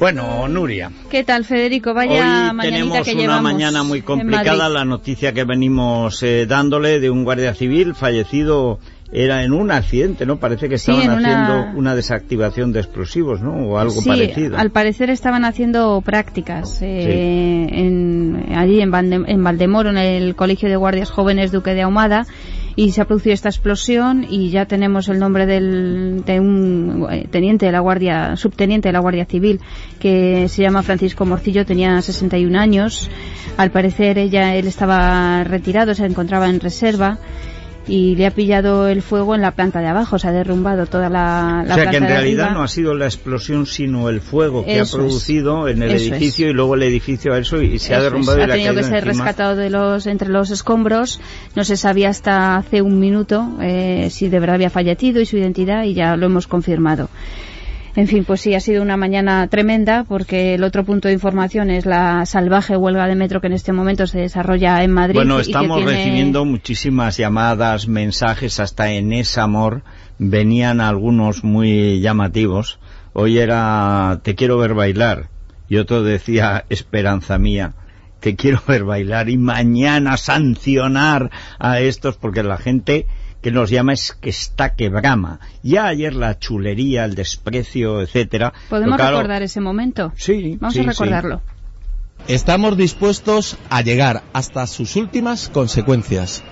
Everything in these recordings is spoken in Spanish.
Bueno, Nuria, ¿Qué tal, Federico? Vaya hoy tenemos que una mañana muy complicada. La noticia que venimos eh, dándole de un guardia civil fallecido era en un accidente, ¿no? Parece que estaban haciendo una desactivación de explosivos, ¿no? O algo sí, parecido. al parecer estaban haciendo prácticas eh, en, allí en, Valde- en Valdemoro, en el Colegio de Guardias Jóvenes Duque de Ahumada, y se ha producido esta explosión y ya tenemos el nombre del, de un eh, teniente de la Guardia, subteniente de la Guardia Civil, que se llama Francisco Morcillo, tenía 61 años. Al parecer ella, él estaba retirado, se encontraba en reserva. Y le ha pillado el fuego en la planta de abajo, se ha derrumbado toda la, la o sea planta que en realidad arriba. no ha sido la explosión, sino el fuego que Eso ha es. producido en el Eso edificio y luego el edificio a eso y se ha Eso derrumbado y ha tenido que ser encima. rescatado de los, entre los escombros. No se sabía hasta hace un minuto eh, si de verdad había fallecido y su identidad y ya lo hemos confirmado. En fin, pues sí, ha sido una mañana tremenda porque el otro punto de información es la salvaje huelga de metro que en este momento se desarrolla en Madrid. Bueno, y que estamos tiene- recibiendo muchísimas llamadas, mensajes, hasta en ese amor venían algunos muy llamativos. Hoy era te quiero ver bailar y otro decía esperanza mía. Te quiero ver bailar y mañana sancionar a estos porque la gente que nos llama es que está que brama. Ya ayer la chulería, el desprecio, etcétera. ¿Podemos claro, recordar ese momento? Sí, Vamos sí, a sí. recordarlo. Estamos dispuestos a llegar hasta sus últimas consecuencias.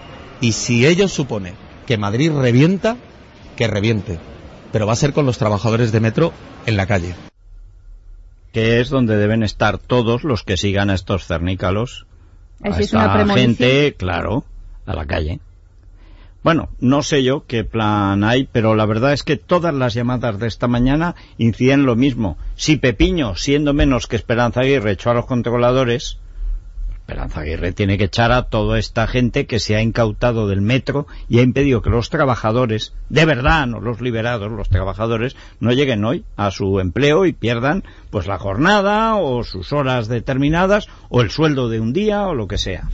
Y si ello supone que Madrid revienta, que reviente. Pero va a ser con los trabajadores de metro en la calle. que es donde deben estar todos los que sigan a estos cernícalos. A sí es esta una gente, claro, a la calle. Bueno, no sé yo qué plan hay, pero la verdad es que todas las llamadas de esta mañana inciden lo mismo. Si Pepiño, siendo menos que Esperanza Aguirre, echó a los controladores, Esperanza Aguirre tiene que echar a toda esta gente que se ha incautado del metro y ha impedido que los trabajadores, de verdad, no los liberados, los trabajadores, no lleguen hoy a su empleo y pierdan pues la jornada o sus horas determinadas o el sueldo de un día o lo que sea.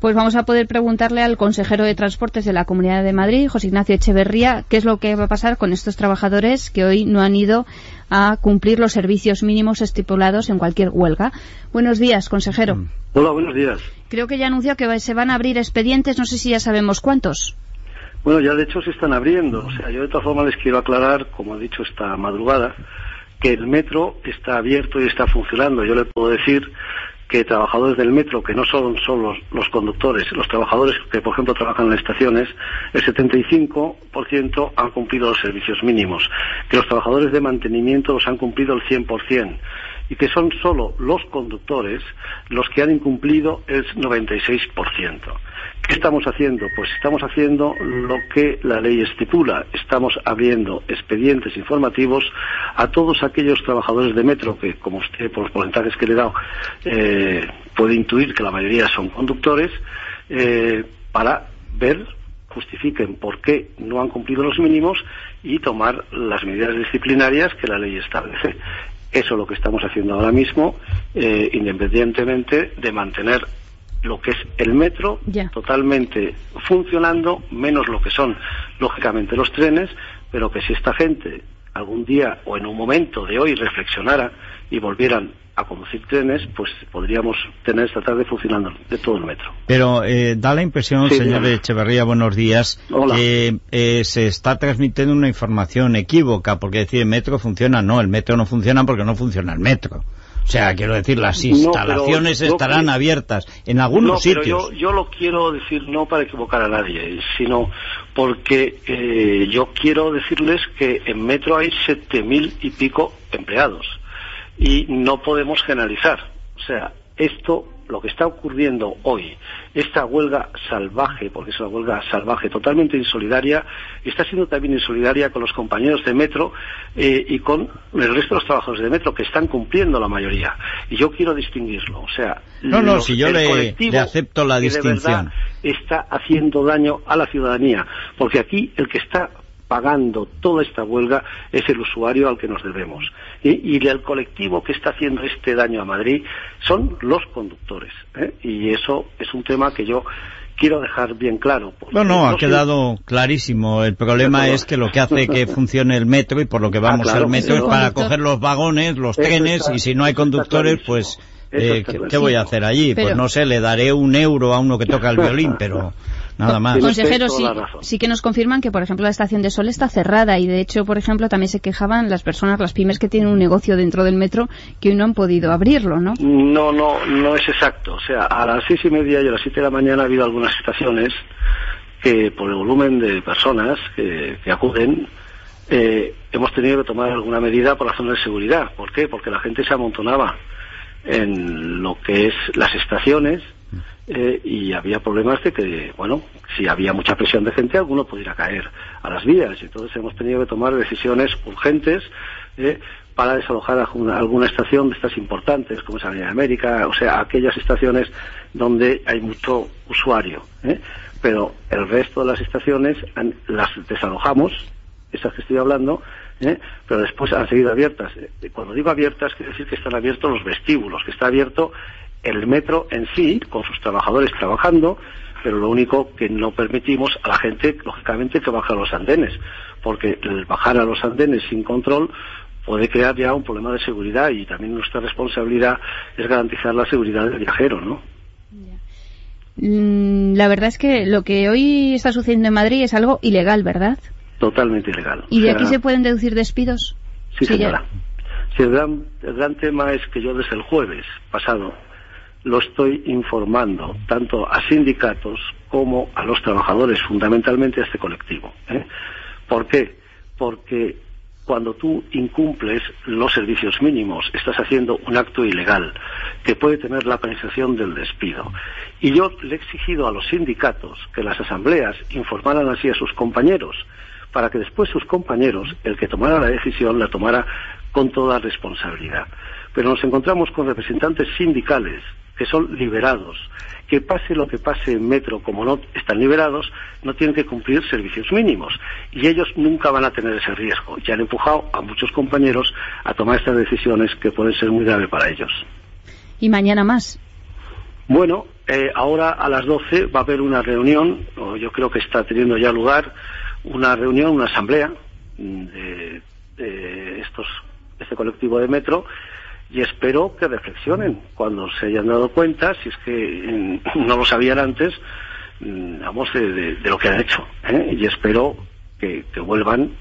Pues vamos a poder preguntarle al consejero de Transportes de la Comunidad de Madrid, José Ignacio Echeverría, qué es lo que va a pasar con estos trabajadores que hoy no han ido a cumplir los servicios mínimos estipulados en cualquier huelga. Buenos días, consejero. Mm. Hola, buenos días. Creo que ya anunció que se van a abrir expedientes, no sé si ya sabemos cuántos. Bueno, ya de hecho se están abriendo. O sea, yo de todas formas les quiero aclarar, como he dicho esta madrugada, que el metro está abierto y está funcionando. Yo le puedo decir que trabajadores del metro, que no son solo los, los conductores, los trabajadores que, por ejemplo, trabajan en las estaciones, el 75% han cumplido los servicios mínimos, que los trabajadores de mantenimiento los han cumplido el 100%, y que son solo los conductores los que han incumplido el 96%. ¿Qué estamos haciendo? Pues estamos haciendo lo que la ley estipula. Estamos abriendo expedientes informativos a todos aquellos trabajadores de metro que, como usted, por los porcentajes que le he dado, eh, puede intuir que la mayoría son conductores, eh, para ver, justifiquen por qué no han cumplido los mínimos y tomar las medidas disciplinarias que la ley establece. Eso es lo que estamos haciendo ahora mismo, eh, independientemente de mantener lo que es el metro totalmente funcionando, menos lo que son, lógicamente, los trenes, pero que si esta gente algún día o en un momento de hoy reflexionara y volvieran a conducir trenes, pues podríamos tener esta tarde funcionando de todo el metro. Pero eh, da la impresión, Sí, señor dígame. Echeverría, buenos días, que eh, se está transmitiendo una información equívoca, porque decir el metro funciona, no, el metro no funciona porque no funciona el metro. O sea, quiero decir, las pero instalaciones estarán abiertas en algunos no, pero sitios. yo, yo lo quiero decir no para equivocar a nadie, sino porque eh, yo quiero decirles que en Metro hay siete mil y pico empleados y no podemos generalizar. O sea, esto, lo que está ocurriendo hoy, esta huelga salvaje, porque es una huelga salvaje, totalmente insolidaria, está siendo también insolidaria con los compañeros de Metro eh, y con el resto de los trabajadores de Metro, que están cumpliendo la mayoría. Y yo quiero distinguirlo. O sea, No, no, los- si yo el le- le acepto la que de distinción. verdad está haciendo daño a la ciudadanía, porque aquí el que está pagando toda esta huelga es el usuario al que nos debemos. Y, y el colectivo que está haciendo este daño a Madrid son los conductores. ¿eh? Y eso es un tema que yo quiero dejar bien claro. No, no, ha quedado clarísimo. El problema es que lo que hace que funcione el metro y por lo que vamos Ah, claro, al metro es para coger los vagones, los Eso trenes está- y si no hay conductores, pues eh, ¿qué, voy a hacer allí? pues no sé, le daré un euro a uno que toca el violín, pero nada más. Tienes Consejero, toda sí, sí que nos confirman que, por ejemplo, la estación de Sol está cerrada y, de hecho, por ejemplo, también se quejaban las personas, las pymes que tienen un negocio dentro del metro que hoy no han podido abrirlo, ¿no? No, no, no es exacto. O sea, a las seis y media y a las siete de la mañana ha habido algunas estaciones que, por el volumen de personas que, que acuden, eh, hemos tenido que tomar alguna medida por razones de seguridad. ¿Por qué? Porque la gente se amontonaba en lo que es las estaciones eh, y había problemas de que, bueno, si había mucha presión de gente, alguno pudiera caer a las vías. Entonces hemos tenido que tomar decisiones urgentes eh, para desalojar alguna, alguna estación de estas importantes, como es Avenida de América, o sea, aquellas estaciones donde hay mucho usuario. ¿eh? Pero el resto de las estaciones las desalojamos, esas que estoy hablando, ¿eh? pero después han seguido abiertas. Eh, Cuando digo abiertas, quiere decir que están abiertos los vestíbulos, que está abierto el metro en sí, con sus trabajadores trabajando, pero lo único que no permitimos a la gente, lógicamente, que baje a los andenes, porque el bajar a los andenes sin control puede crear ya un problema de seguridad y también nuestra responsabilidad es garantizar la seguridad del viajero, ¿no? Mm, La verdad es que lo que hoy está sucediendo en Madrid es algo ilegal, ¿verdad? Totalmente ilegal. ¿Y O de sea, aquí se pueden deducir despidos? Sí, señora. Sí, el, gran, el gran tema es que yo desde el jueves pasado lo estoy informando tanto a sindicatos como a los trabajadores, fundamentalmente a este colectivo. ¿eh? ¿Por qué? Porque cuando tú incumples los servicios mínimos, estás haciendo un acto ilegal que puede tener la penalización del despido. Y yo le he exigido a los sindicatos que las asambleas informaran así a sus compañeros para que después sus compañeros, el que tomara la decisión, la tomara con toda responsabilidad. Pero nos encontramos con representantes sindicales que son liberados, que pase lo que pase en Metro, como no están liberados, no tienen que cumplir servicios mínimos. Y ellos nunca van a tener ese riesgo. Y han empujado a muchos compañeros a tomar estas decisiones que pueden ser muy graves para ellos. Y mañana más. Bueno, eh, ahora a las 12 va a haber una reunión, o yo creo que está teniendo ya lugar, una reunión, una asamblea mm, de, de estos, este colectivo de metro y espero que reflexionen cuando se hayan dado cuenta, si es que mm, no lo sabían antes, mm, vamos, de, de- de lo que han hecho. ¿eh? Y espero que, que vuelvan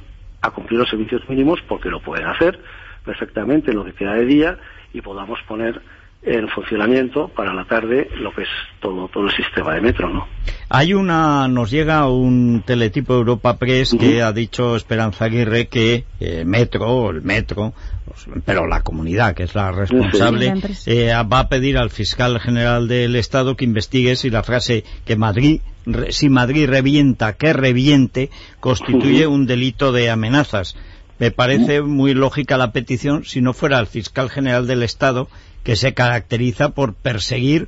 a cumplir los servicios mínimos porque lo pueden hacer perfectamente en lo que queda de día y podamos poner en funcionamiento para la tarde lo que es todo todo el sistema de metro, ¿no? Hay una, nos llega un teletipo Europa Press que ha dicho Esperanza Aguirre que eh, Metro, el Metro, pues, pero la comunidad, que es la responsable, eh, va a pedir al fiscal general del Estado que investigue si la frase que Madrid, re- si Madrid revienta, que reviente, constituye un delito de amenazas. Me parece muy lógica la petición si no fuera el fiscal general del Estado que se caracteriza por perseguir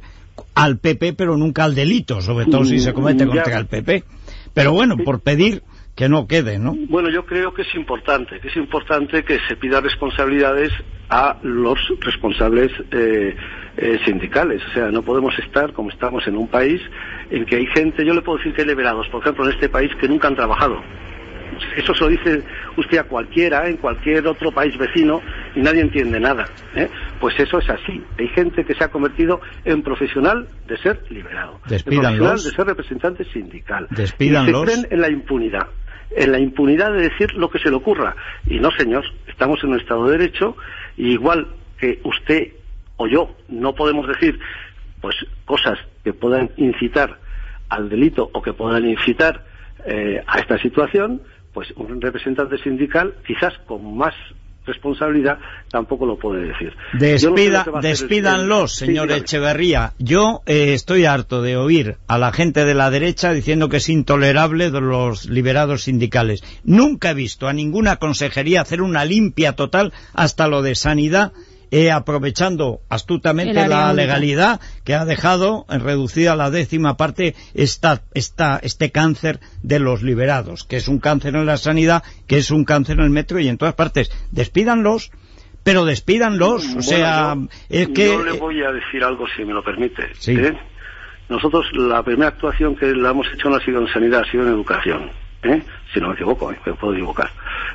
al PP pero nunca al delito, sobre todo si se comete Ya. contra el PP. Pero bueno, por pedir que no quede, ¿no? Bueno, yo creo que es importante, que es importante que se pida responsabilidades a los responsables eh, eh, sindicales. O sea, no podemos estar como estamos en un país en que hay gente, yo le puedo decir que hay liberados, por ejemplo, en este país que nunca han trabajado. Eso se lo dice usted a cualquiera, en cualquier otro país vecino, y nadie entiende nada. ¿eh? Pues eso es así. Hay gente que se ha convertido en profesional de ser liberado. En Despídanlos. profesional de ser representante sindical. Despídanlos. Y se creen en la impunidad. En la impunidad de decir lo que se le ocurra. Y no, señor, estamos en un Estado de Derecho y igual que usted o yo no podemos decir pues cosas que puedan incitar al delito o que puedan incitar eh, a esta situación, pues un representante sindical, quizás con más responsabilidad, tampoco lo puede decir. Despida, despídanlos, señor Echeverría. Yo eh, estoy harto de oír a la gente de la derecha diciendo que es intolerable de los liberados sindicales. Nunca he visto a ninguna consejería hacer una limpia total hasta lo de sanidad eh, aprovechando astutamente la legalidad que ha dejado en reducida a la décima parte esta, esta, este cáncer de los liberados, que es un cáncer en la sanidad, que es un cáncer en el metro y en todas partes. Despídanlos, pero despídanlos, o sea, es que... Yo le voy a decir algo, si me lo permite. ¿eh? Nosotros, la primera actuación que la hemos hecho no ha sido en sanidad, ha sido en educación. ¿eh? Si no me equivoco, me puedo equivocar.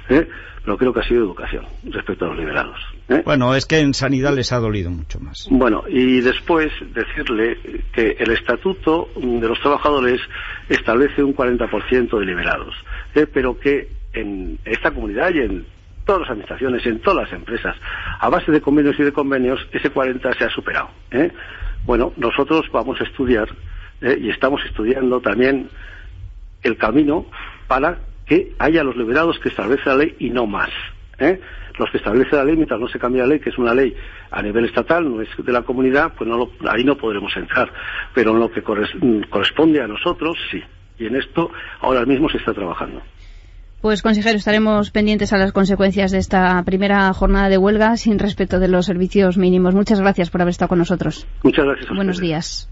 ¿Eh? pero creo que ha sido educación respecto a los liberados. ¿eh? Bueno, es que en sanidad les ha dolido mucho más. Bueno, y después decirle que el estatuto de los trabajadores establece un 40% de liberados, ¿eh? pero que en esta comunidad y en todas las administraciones, en todas las empresas, a base de convenios y de convenios, ese 40 se ha superado. ¿eh? Bueno, nosotros vamos a estudiar y estamos estudiando también el camino para que haya los liberados que establece la ley y no más. ¿eh? Los que establece la ley, mientras no se cambie la ley, que es una ley a nivel estatal, no es de la comunidad, pues no ahí no podremos entrar. Pero en lo que corresponde a nosotros, sí. Y en esto ahora mismo se está trabajando. Pues, consejero, estaremos pendientes a las consecuencias de esta primera jornada de huelga sin respeto de los servicios mínimos. Muchas gracias por haber estado con nosotros. Muchas gracias. Buenos días.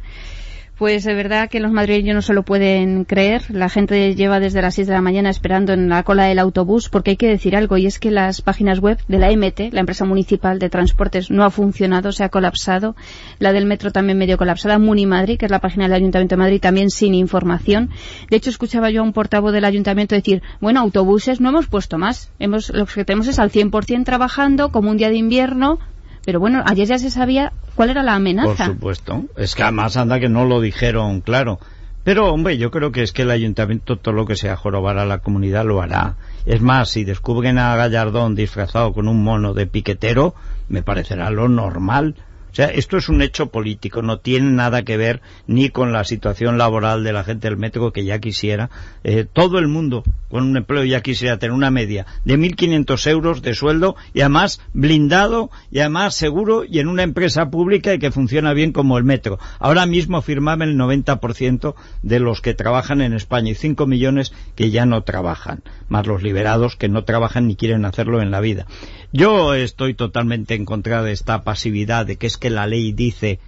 Pues de verdad que los madrileños no se lo pueden creer. La gente lleva desde las 6 de la mañana esperando en la cola del autobús porque hay que decir algo y es que las páginas web de la MT, la empresa municipal de transportes, no ha funcionado, se ha colapsado. La del metro también medio colapsada. Munimadrid, que es la página del Ayuntamiento de Madrid, también sin información. De hecho, escuchaba yo a un portavoz del Ayuntamiento decir, bueno, autobuses no hemos puesto más. Hemos, lo que tenemos es al 100% trabajando como un día de invierno pero bueno, ayer ya se sabía cuál era la amenaza. Por supuesto. Es que además anda que no lo dijeron claro. Pero, hombre, yo creo que es que el ayuntamiento todo lo que sea jorobar a la comunidad lo hará. Es más, si descubren a Gallardón disfrazado con un mono de piquetero, me parecerá lo normal. O sea, esto es un hecho político, no tiene nada que ver ni con la situación laboral de la gente del metro que ya quisiera. Eh, todo el mundo con un empleo ya quisiera tener una media de 1.500 euros de sueldo y además blindado y además seguro y en una empresa pública y que funciona bien como el metro. Ahora mismo firmaban el 90% de los que trabajan en España y 5 millones que ya no trabajan, más los liberados que no trabajan ni quieren hacerlo en la vida. Yo estoy totalmente en contra de esta pasividad, de que es que la ley dice...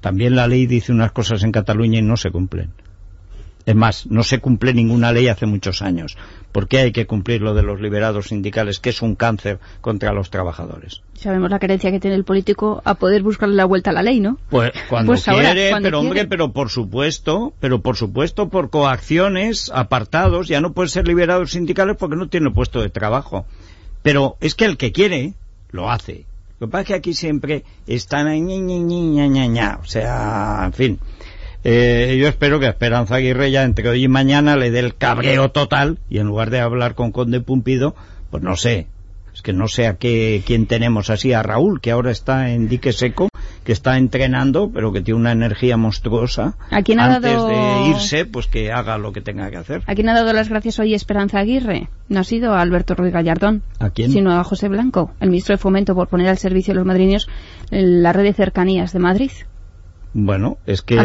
También la ley dice unas cosas en Cataluña y no se cumplen. Es más, no se cumple ninguna ley hace muchos años. ¿Por qué hay que cumplir lo de los liberados sindicales, que es un cáncer contra los trabajadores? Sabemos la carencia que tiene el político a poder buscarle la vuelta a la ley, ¿no? Pues cuando pues quiere, pero hombre, pero por supuesto, pero por supuesto por coacciones, apartados, ya no puede ser liberados sindicales porque no tiene puesto de trabajo. Pero es que el que quiere, lo hace. Lo que pasa es que aquí siempre están ña, ña, ña, ña, o sea, en fin. Eh, yo espero que Esperanza Aguirre ya entre hoy y mañana le dé el cabreo total y en lugar de hablar con Conde Pumpido, pues no sé, es que no sé a qué, quién tenemos así, a Raúl, que ahora está en dique seco, que está entrenando, pero que tiene una energía monstruosa. ¿A quién ha Antes de irse, pues que haga lo que tenga que hacer. ¿A quién ha dado las gracias hoy Esperanza Aguirre? No ha sido a Alberto Ruiz Gallardón. ¿A quién? Sino a José Blanco, el ministro de Fomento, por poner al servicio de los madrileños la red de cercanías de Madrid. Bueno, es que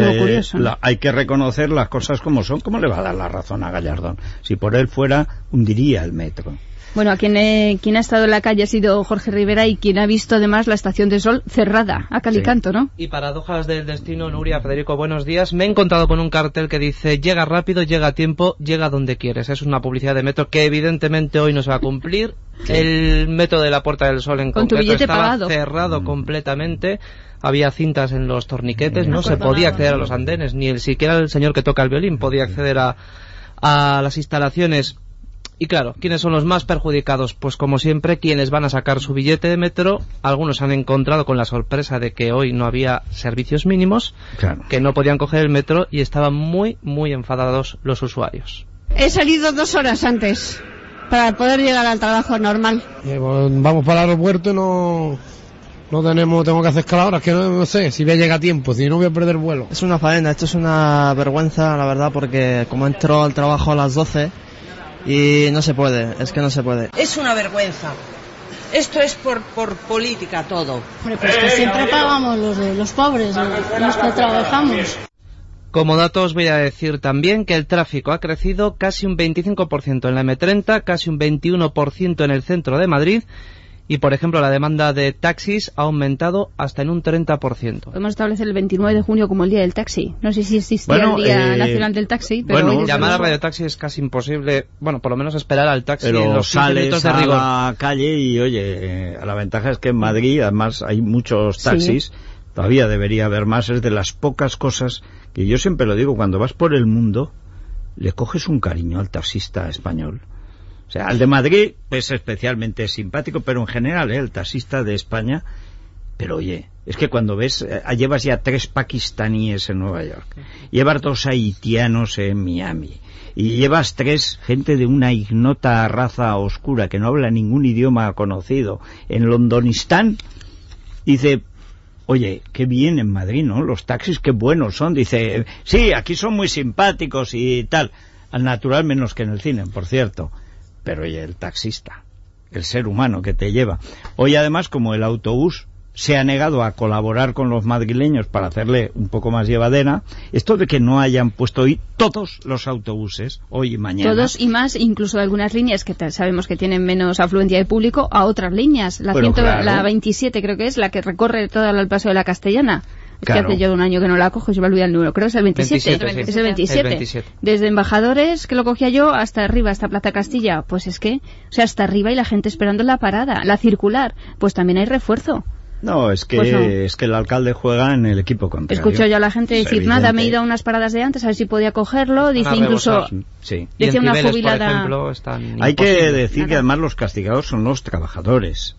hay que reconocer las cosas como son. ¿Cómo le va a dar la razón a Gallardón? Si por él fuera, hundiría el metro. Bueno, quien, quien ha estado en la calle ha sido Jorge Rivera y quien ha visto además la estación de sol cerrada, a calicanto, ¿no? Y paradojas del destino, Nuria, Federico, buenos días. Me he encontrado con un cartel que dice, llega rápido, llega a tiempo, llega donde quieres. Es una publicidad de metro que evidentemente hoy no se va a cumplir. El metro de la Puerta del Sol en concreto estaba cerrado mm. completamente había cintas en los torniquetes, no, se podía acceder a los andenes, ni el, siquiera el señor que toca el violín podía acceder a, a las instalaciones y claro, ¿quiénes son los más perjudicados? Pues como siempre, quienes van a sacar su billete de metro, algunos han encontrado con la sorpresa de que hoy no había servicios mínimos, que no podían coger el metro y estaban muy, muy enfadados los usuarios. He salido dos horas antes para poder llegar al trabajo normal. Eh, vamos para el aeropuerto y no, No tenemos, tengo que hacer escaladoras, que no, no sé si voy a llegar a tiempo, si no voy a perder vuelo. Es una faena, esto es una vergüenza, la verdad, porque como entro al trabajo a las 12 y no se puede, es que no se puede. Es una vergüenza. Esto es por, por política todo. Hombre, pues que siempre pagamos los, de- los pobres, los, los que trabajamos. Como dato os voy a decir también que el tráfico ha crecido casi un 25% en la M30, casi un 21% en el centro de Madrid y, por ejemplo, la demanda de taxis ha aumentado hasta en un 30%. Podemos establecer el 29 de junio como el día del taxi. No sé si existía Bueno, el Día eh, Nacional del Taxi, pero Bueno, llamar a Radio Taxi es casi imposible, bueno, por lo menos esperar al taxi en Pero los 15 sales a la calle y, oye, eh, la ventaja es que en Madrid, además, hay muchos Sí. taxis. Todavía debería haber más. Es de las pocas cosas que yo siempre lo digo, cuando vas por el mundo, le coges un cariño al taxista español. O sea, al de Madrid es especialmente simpático, pero en general, ¿eh? el taxista de España. Pero oye, es que cuando ves, eh, llevas ya tres pakistaníes en Nueva York, llevas dos haitianos en Miami, y llevas tres gente de una ignota raza oscura que no habla ningún idioma conocido en Londonistán, dice, oye, qué bien en Madrid, ¿no? Los taxis qué buenos son. Dice, sí, aquí son muy simpáticos y tal. Al natural menos que en el cine, por cierto. Pero oye, el taxista, el ser humano que te lleva. Hoy además, como el autobús se ha negado a colaborar con los madrileños para hacerle un poco más llevadera, esto de que no hayan puesto hoy todos los autobuses, hoy y mañana. Todos y más, incluso de algunas líneas que sabemos que tienen menos afluencia de público, a otras líneas. La, Bueno, ciento- claro. la 27 creo que es, la que recorre todo el paso de la Castellana. Es Claro. que hace yo un año que no la cojo y se me olvida el número. Creo que es el 27. 27, sí. Es el 27. El 27. Desde Embajadores, que lo cogía yo, hasta arriba, hasta Plaza Castilla. Pues es que, o sea, hasta arriba y la gente esperando la parada. La circular, pues también hay refuerzo. No, es que, Pues no. es que el alcalde juega en el equipo contrario. Escucho yo a la gente Es decir, nada, me he evidente. ido a unas paradas de antes a ver si podía cogerlo. Dice incluso. Sí. Decía una jubilada... ejemplo, están Hay que decir que Nada. además los castigados son los trabajadores.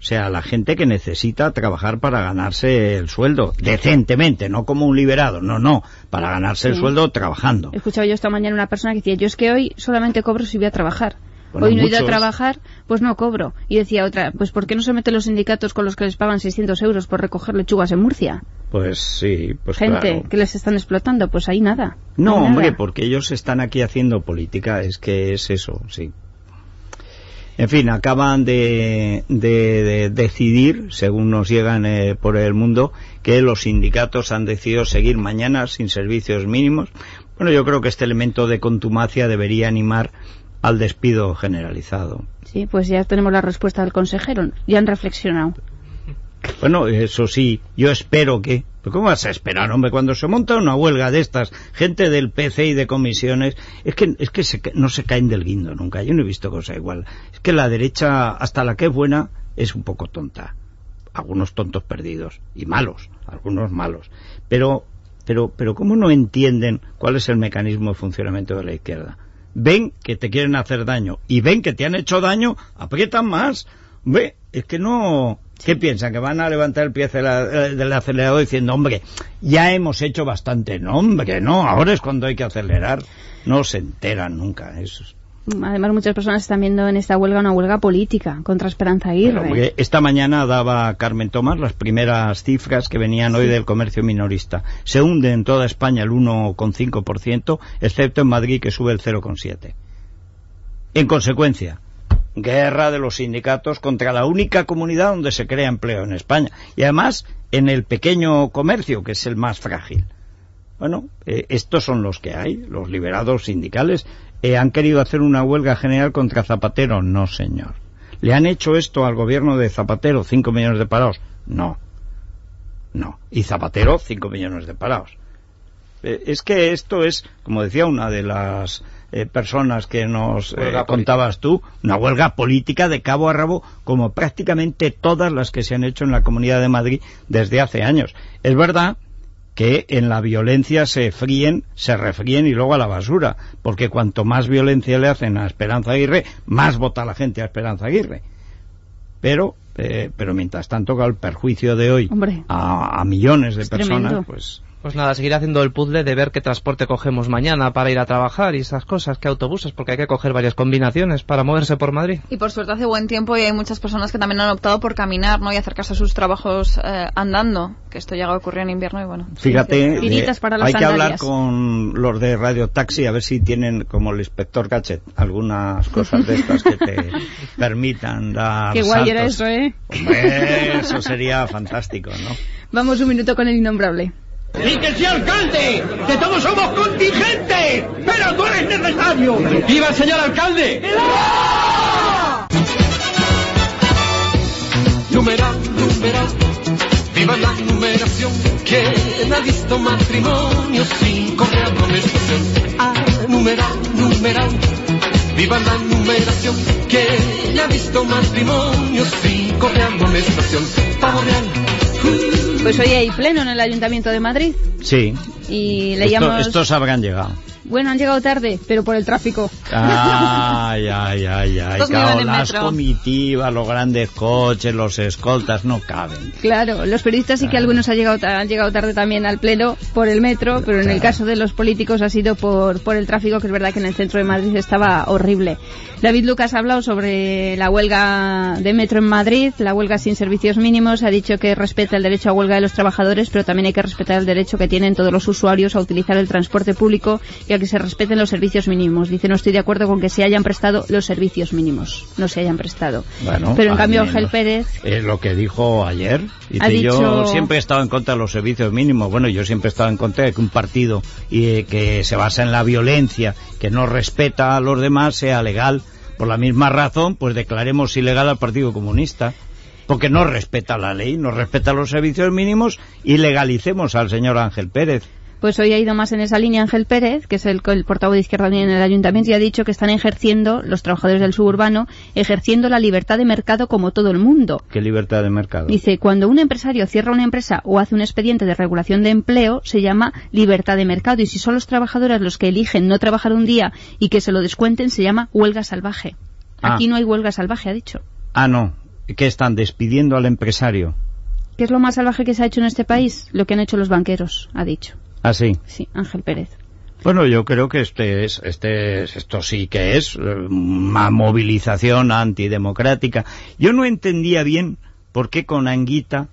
O sea, la gente que necesita trabajar para ganarse el sueldo decentemente, no como un liberado, no, no, para ganarse el sueldo trabajando. He escuchado yo esta mañana una persona que decía, yo es que hoy solamente cobro si voy a trabajar. Bueno, hoy no he ido a muchos. trabajar, pues no cobro. Y decía otra, pues ¿por qué no se meten los sindicatos con los que les pagan 600 euros por recoger lechugas en Murcia? Pues sí, pues Gente claro. que les están explotando, pues ahí nada. No, Ahí hombre, nada. porque ellos están aquí haciendo política, es que es eso, sí. En fin, acaban de, de- de decidir, según nos llegan eh, por el mundo, que los sindicatos han decidido seguir mañana sin servicios mínimos. Bueno, yo creo que este elemento de contumacia debería animar al despido generalizado. Sí, pues ya tenemos la respuesta del consejero. Ya han reflexionado. Bueno, eso sí, yo espero que... ¿Pero ¿Cómo vas a esperar, hombre? Cuando se monta una huelga de estas, gente del PC y de comisiones, es que, es que se no se caen del guindo nunca. Yo no he visto cosa igual. Es que la derecha, hasta la que es buena, es un poco tonta. Algunos tontos perdidos. Y malos. Algunos malos. Pero, pero, pero ¿cómo no entienden cuál es el mecanismo de funcionamiento de la izquierda? Ven que te quieren hacer daño y ven que te han hecho daño, aprietan más. Ve, es que no... ¿Qué piensan? ¿Que van a levantar el pie acela- del acelerador diciendo, hombre, ya hemos hecho bastante? No, hombre, no, ahora es cuando hay que acelerar. No se enteran nunca. Eso es- Además, muchas personas están viendo en esta huelga una huelga política contra Esperanza Aguirre. Esta mañana daba Carmen Tomás las primeras cifras que venían hoy del comercio minorista. Se hunde en toda España el 1,5%, excepto en Madrid que sube el 0,7%. En consecuencia, guerra de los sindicatos contra la única comunidad donde se crea empleo en España. Y además en el pequeño comercio, que es el más frágil. Bueno, eh, estos son los que hay, los liberados sindicales. Eh, ¿Han querido hacer una huelga general contra Zapatero? No, señor. ¿Le han hecho esto al gobierno de Zapatero? ¿Cinco millones de parados? No. No. Y Zapatero, cinco millones de parados. Eh, es que esto es, como decía una de las eh, personas que nos eh, contabas tú, una huelga política de cabo a rabo, como prácticamente todas las que se han hecho en la Comunidad de Madrid desde hace años. Es verdad que en la violencia se fríen, se refríen y luego a la basura, porque cuanto más violencia le hacen a Esperanza Aguirre, más vota la gente a Esperanza Aguirre. Pero, eh, pero mientras tanto, con el perjuicio de hoy Hombre. a, a millones de personas, tremendo. pues Pues nada, seguir haciendo el puzzle de ver qué transporte cogemos mañana para ir a trabajar y esas cosas, qué autobuses, porque hay que coger varias combinaciones para moverse por Madrid. Y por suerte hace buen tiempo y hay muchas personas que también han optado por caminar ¿no? y acercarse a sus trabajos eh, andando, que esto llega a ocurrir en invierno y bueno. Fíjate, sí, sí. Tiritas eh, para las hay que hablar con los de Radio Taxi a ver si tienen, como el inspector Gadget, algunas cosas de estas que te permitan dar Qué guay era eso, ¿eh? Hombre, eso sería fantástico, ¿no? Vamos un minuto con el innombrable. ¡Y que sea alcalde! ¡Que todos somos contingentes! ¡Pero tú eres necesario! ¡Viva el señor alcalde! Numeral, numeral, viva la numeración. ¿Quién ha visto matrimonio sin correr amonestación? Ah, numeral, numeral, viva la numeración. ¿Quién ha visto matrimonio sin correr amonestación? Pavo real. Pues hoy hay pleno en el Ayuntamiento de Madrid Sí. y Esto- leíamos... estos habrán llegado. Bueno, han llegado tarde, pero por el tráfico. Ay, ay, ay, ay. Claro, las comitivas, los grandes coches, los escoltas no caben. Claro, los periodistas sí que algunos han llegado, han llegado tarde también al pleno por el metro, pero en el caso de los políticos ha sido por, por el tráfico, que es verdad que en el centro de Madrid estaba horrible. David Lucas ha hablado sobre la huelga de metro en Madrid, la huelga sin servicios mínimos, ha dicho que respeta el derecho a huelga de los trabajadores, pero también hay que respetar el derecho que tienen todos los usuarios a utilizar el transporte público y a que se respeten los servicios mínimos. Dice, no estoy de acuerdo con que se hayan prestado los servicios mínimos, no se hayan prestado. Bueno, pero en cambio. Ángel Pérez Es lo que dijo ayer. Dice, Ha dicho- yo siempre he estado en contra de los servicios mínimos. Bueno, yo siempre he estado en contra de que un partido eh, que se basa en la violencia, que no respeta a los demás, sea legal. Por la misma razón, pues declaremos ilegal al Partido Comunista. Porque no respeta la ley, no respeta los servicios mínimos y legalicemos al señor Ángel Pérez. Pues hoy ha ido más en esa línea Ángel Pérez, que es el, el portavoz de Izquierda Unida en el Ayuntamiento, y ha dicho que están ejerciendo, los trabajadores del suburbano, ejerciendo la libertad de mercado como todo el mundo. Qué libertad de mercado. Dice, cuando un empresario cierra una empresa o hace un expediente de regulación de empleo, se llama libertad de mercado. Y si son los trabajadores los que eligen no trabajar un día y que se lo descuenten, se llama huelga salvaje. Ah. Aquí no hay huelga salvaje, ha dicho. Ah, no. Que están despidiendo al empresario. ¿Qué es lo más salvaje que se ha hecho en este país? Lo que han hecho los banqueros, ha dicho. Ah, sí. Sí, Ángel Pérez. Bueno, yo creo que este es, este es, esto sí que es eh, una movilización antidemocrática. Yo no entendía bien por qué con Anguita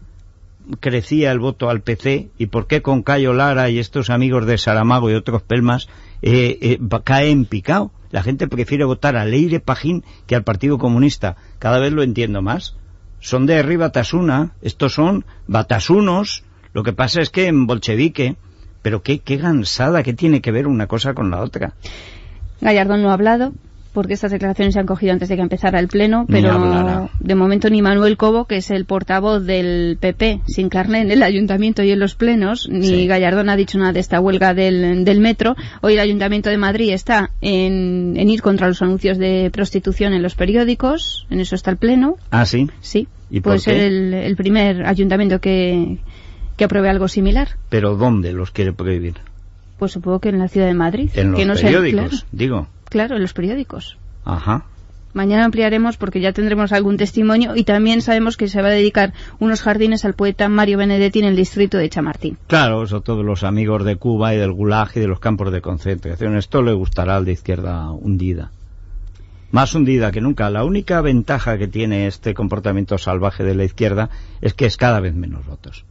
crecía el voto al PC y por qué con Cayo Lara y estos amigos de Saramago y otros pelmas eh, eh, cae en picado. La gente prefiere votar a Leire Pajín que al Partido Comunista. Cada vez lo entiendo más. Son de arriba Batasuna, estos son batasunos. Lo que pasa es que en bolchevique, pero qué, qué gansada, ¿qué tiene que ver una cosa con la otra? Gallardón no ha hablado porque estas declaraciones se han cogido antes de que empezara el pleno, pero de momento ni Manuel Cobo, que es el portavoz del PP sin carné en el ayuntamiento y en los plenos, ni Gallardón ha dicho nada de esta huelga del, del metro. Hoy el ayuntamiento de Madrid está en, en ir contra los anuncios de prostitución en los periódicos, en eso está el pleno. Ah, sí. Sí, ¿Y puede por ser el, el primer ayuntamiento que, que apruebe algo similar. Pero ¿dónde los quiere prohibir? Pues supongo que en la ciudad de Madrid. En los que no periódicos, claro, digo. claro, en los periódicos. Ajá. Mañana ampliaremos porque ya tendremos algún testimonio y también sabemos que se va a dedicar unos jardines al poeta Mario Benedetti en el distrito de Chamartín. Claro, eso todos los amigos de Cuba y del Gulag y de los campos de concentración. Esto le gustará al de izquierda hundida. Más hundida que nunca. La única ventaja que tiene este comportamiento salvaje de la izquierda es que es cada vez menos votos.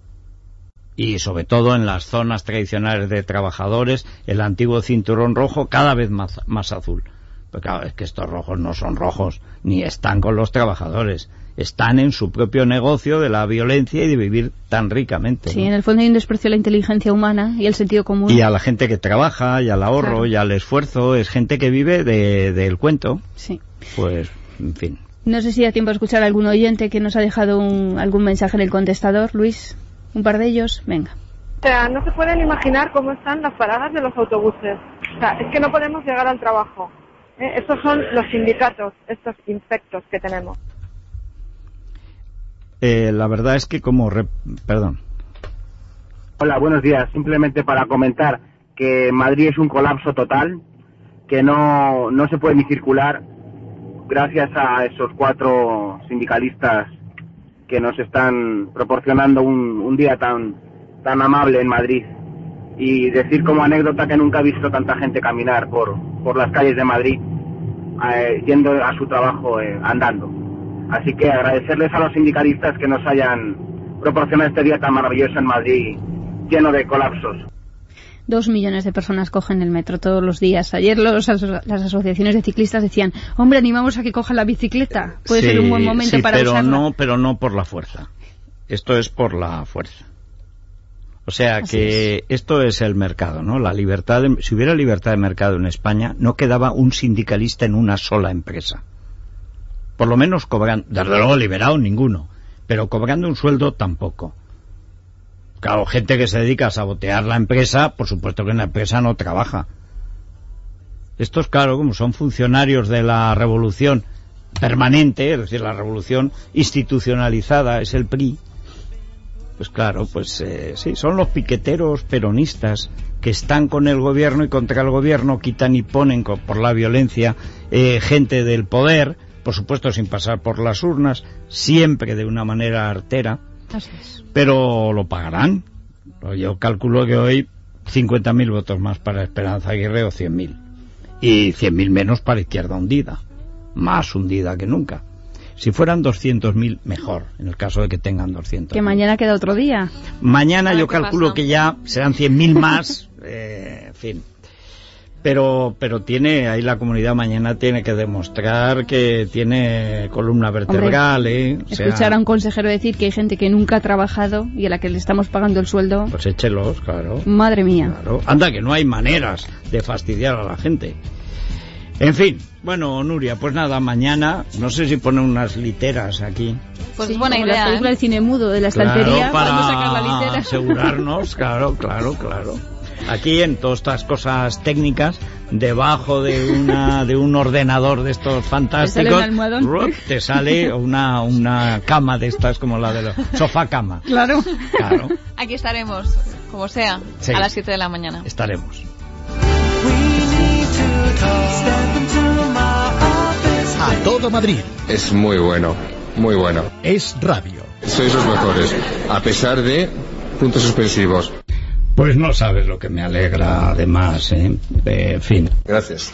Y sobre todo en las zonas tradicionales de trabajadores, el antiguo cinturón rojo cada vez más, más azul. Pero claro, es que estos rojos no son rojos, ni están con los trabajadores. Están en su propio negocio de la violencia y de vivir tan ricamente. Sí, ¿no? en el fondo hay un desprecio a la inteligencia humana y el sentido común. Y a la gente que trabaja, y al ahorro, Claro. y al esfuerzo, es gente que vive de- del cuento. Sí. Pues, en fin. No sé si da tiempo a escuchar a algún oyente que nos ha dejado un- algún mensaje en el contestador. Luis, un par de ellos. Venga. O sea, no se pueden imaginar cómo están las paradas de los autobuses. O sea, es que no podemos llegar al trabajo. ¿eh? Estos son los sindicatos, estos infectos que tenemos. Eh, la verdad es que como... Perdón. Hola, buenos días. Simplemente para comentar que Madrid es un colapso total, que no, no se puede ni circular gracias a esos cuatro sindicalistas que nos están proporcionando un, día tan, tan amable en Madrid. y decir como anécdota que nunca he visto tanta gente caminar por, por las calles de Madrid eh, yendo a su trabajo eh, andando. Así que agradecerles a los sindicalistas que nos hayan proporcionado este día tan maravilloso en Madrid lleno de colapsos. Dos millones de personas cogen el metro todos los días. Ayer los las asociaciones de ciclistas decían, hombre, animamos a que cojan la bicicleta. Puede ser un buen momento sí, para pero usarla. no, pero no por la fuerza. Esto es por la fuerza. O sea Así que esto es el mercado, ¿no? La libertad, de- si hubiera libertad de mercado en España, no quedaba un sindicalista en una sola empresa. Por lo menos cobrando, desde luego liberado ninguno, pero cobrando un sueldo tampoco. Claro, gente que se dedica a sabotear la empresa, por supuesto que en la empresa no trabaja. Estos, claro, como son funcionarios de la revolución permanente, es decir, la revolución institucionalizada es el PRI, pues claro, pues eh, sí, son los piqueteros peronistas que están con el gobierno y contra el gobierno quitan y ponen por la violencia eh, gente del poder, por supuesto sin pasar por las urnas, siempre de una manera artera, Así es. pero lo pagarán. Yo calculo que hoy 50.000 votos más para Esperanza Aguirre o 100.000. Y 100.000 menos para Izquierda Hundida. Más hundida que nunca. Si fueran 200.000, mejor, en el caso de que tengan 200. Que mañana queda otro día. Mañana yo calculo pasa. que ya serán 100.000 más, eh, en fin. Pero, pero tiene, ahí la comunidad mañana tiene que demostrar que tiene columna vertebral, ¿eh? O sea, Escuchar a un consejero decir que hay gente que nunca ha trabajado y a la que le estamos pagando el sueldo. Pues échelos, claro. Madre mía. Claro. Anda, que no hay maneras de fastidiar a la gente. En fin, bueno, Nuria, pues nada, mañana, no sé si pone unas literas aquí. Pues Sí, buena idea. Las ¿eh? películas del cine mudo de la Claro, estantería para sacar la litera. asegurarnos, claro, claro, claro. Aquí en todas estas cosas técnicas, debajo de una de un ordenador de estos fantásticos, te sale una una cama de estas como la de los sofá cama. Claro. Claro, Aquí estaremos, como sea, Sí. a las 7 de la mañana. estaremos. A todo Madrid. Es muy bueno, muy bueno. Es radio. Sois los mejores, a pesar de puntos suspensivos. Pues no sabes lo que me alegra, además, ¿eh? En fin. Gracias.